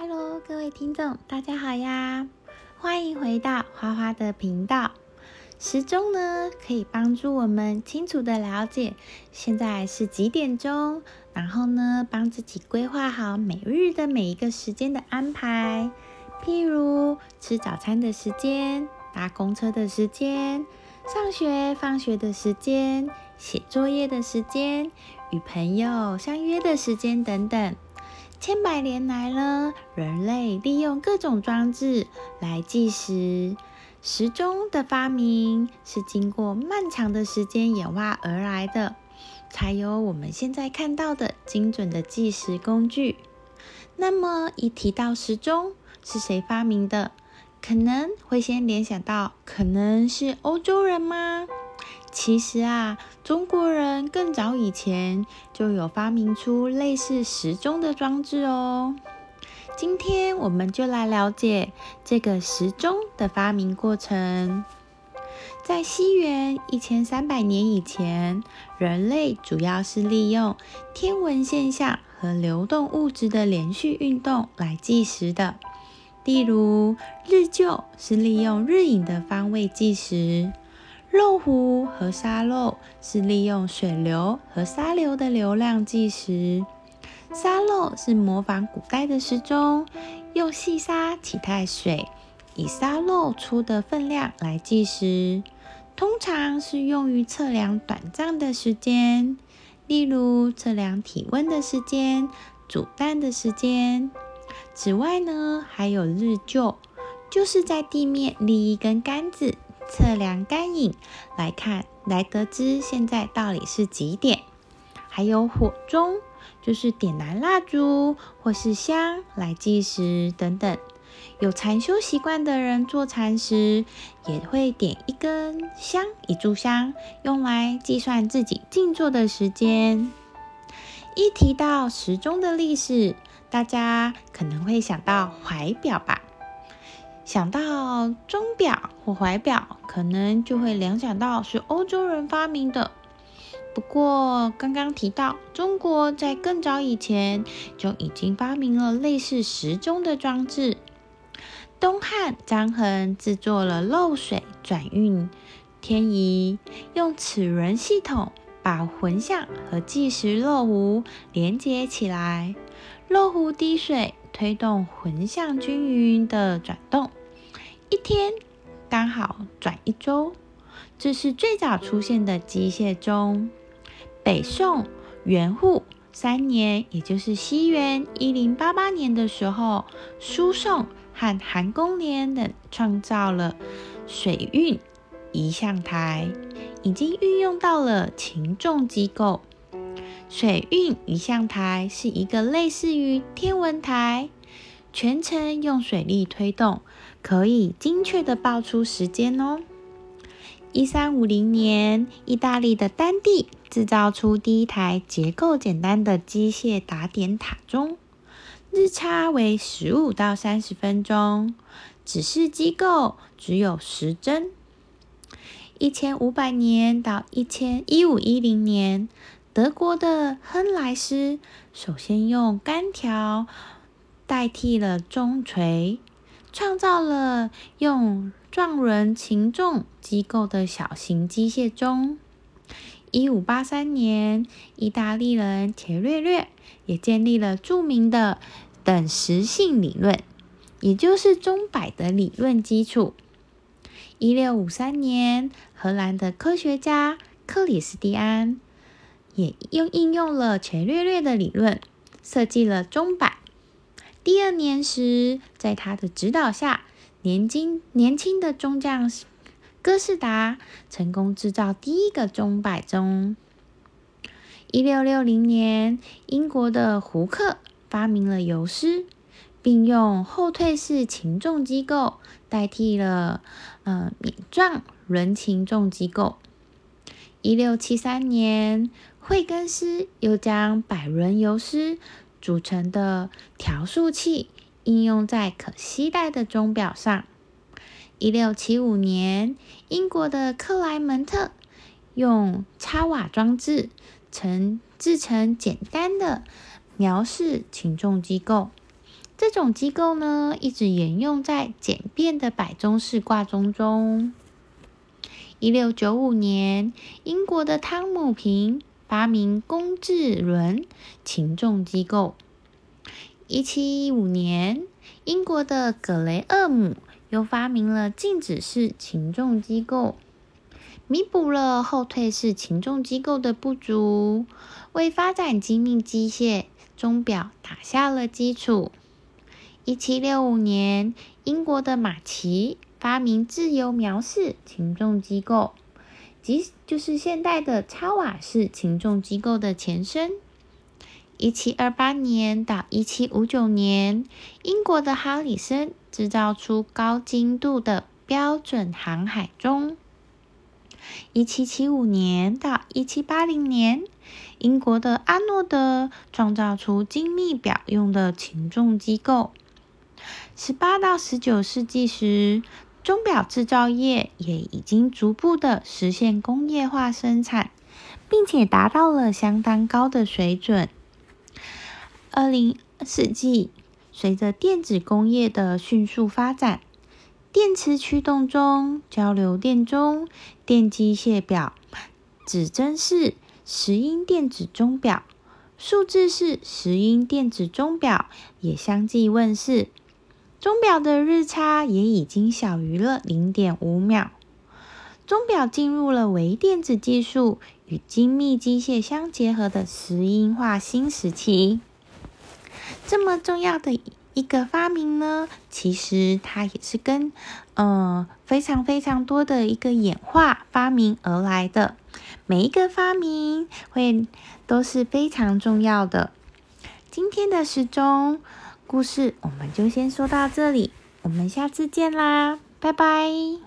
Hello，各位听众，大家好呀！欢迎回到花花的频道。时钟呢，可以帮助我们清楚的了解现在是几点钟，然后呢，帮自己规划好每日的每一个时间的安排，譬如吃早餐的时间、搭公车的时间、上学放学的时间、写作业的时间、与朋友相约的时间等等。千百年来呢，人类利用各种装置来计时。时钟的发明是经过漫长的时间演化而来的，才有我们现在看到的精准的计时工具。那么，一提到时钟是谁发明的，可能会先联想到，可能是欧洲人吗？其实啊，中国人更早以前就有发明出类似时钟的装置哦。今天我们就来了解这个时钟的发明过程。在西元一千三百年以前，人类主要是利用天文现象和流动物质的连续运动来计时的。例如，日晷是利用日影的方位计时。漏壶和沙漏是利用水流和沙流的流量计时。沙漏是模仿古代的时钟，用细沙取代水，以沙漏出的分量来计时。通常是用于测量短暂的时间，例如测量体温的时间、煮蛋的时间。此外呢，还有日晷，就是在地面立一根杆子。测量干影来看，来得知现在到底是几点。还有火钟，就是点燃蜡烛或是香来计时等等。有禅修习惯的人做禅时，也会点一根香、一炷香，用来计算自己静坐的时间。一提到时钟的历史，大家可能会想到怀表吧。想到钟表或怀表，可能就会联想到是欧洲人发明的。不过，刚刚提到中国在更早以前就已经发明了类似时钟的装置。东汉张衡制作了漏水转运天仪，用齿轮系统把魂象和计时漏壶连接起来，漏壶滴水推动魂象均匀的转动。一天刚好转一周，这是最早出现的机械钟。北宋元护三年，也就是西元一零八八年的时候，苏颂和韩公廉等创造了水运仪象台，已经运用到了擒纵机构。水运仪象台是一个类似于天文台。全程用水力推动，可以精确的报出时间哦。一三五零年，意大利的丹蒂制造出第一台结构简单的机械打点塔钟，日差为十五到三十分钟，指示机构只有时针。一千五百年到一千一五一零年，德国的亨莱斯首先用杆条。代替了钟锤，创造了用撞轮擒纵机构的小型机械钟。一五八三年，意大利人伽略略也建立了著名的等时性理论，也就是钟摆的理论基础。一六五三年，荷兰的科学家克里斯蒂安也用应用了伽略略的理论，设计了钟摆。第二年时，在他的指导下，年轻年轻的中将哥斯达成功制造第一个钟摆钟。一六六零年，英国的胡克发明了游丝，并用后退式擒纵机构代替了呃免状轮擒纵机构。一六七三年，惠更斯又将百轮游丝。组成的调速器应用在可携带的钟表上。一六七五年，英国的克莱门特用插瓦装置成制成简单的描式擒纵机构，这种机构呢，一直沿用在简便的摆钟式挂钟中。一六九五年，英国的汤姆平发明工字轮擒纵机构。一七一五年，英国的格雷厄姆又发明了静止式擒纵机构，弥补了后退式擒纵机构的不足，为发展精密机械钟表打下了基础。一七六五年，英国的马奇发明自由描式擒纵机构，即就是现代的超瓦式擒纵机构的前身。一七二八年到一七五九年，英国的哈里森制造出高精度的标准航海钟。一七七五年到一七八零年，英国的阿诺德创造出精密表用的擒纵机构。十八到十九世纪时，钟表制造业也已经逐步的实现工业化生产，并且达到了相当高的水准。二零世纪，随着电子工业的迅速发展，电磁驱动钟、交流电钟、电机械表、指针式石英电子钟表、数字式石英电子钟表也相继问世。钟表的日差也已经小于了零点五秒，钟表进入了微电子技术与精密机械相结合的石英化新时期。这么重要的一个发明呢，其实它也是跟呃非常非常多的一个演化发明而来的。每一个发明会都是非常重要的。今天的时钟。故事我们就先说到这里，我们下次见啦，拜拜。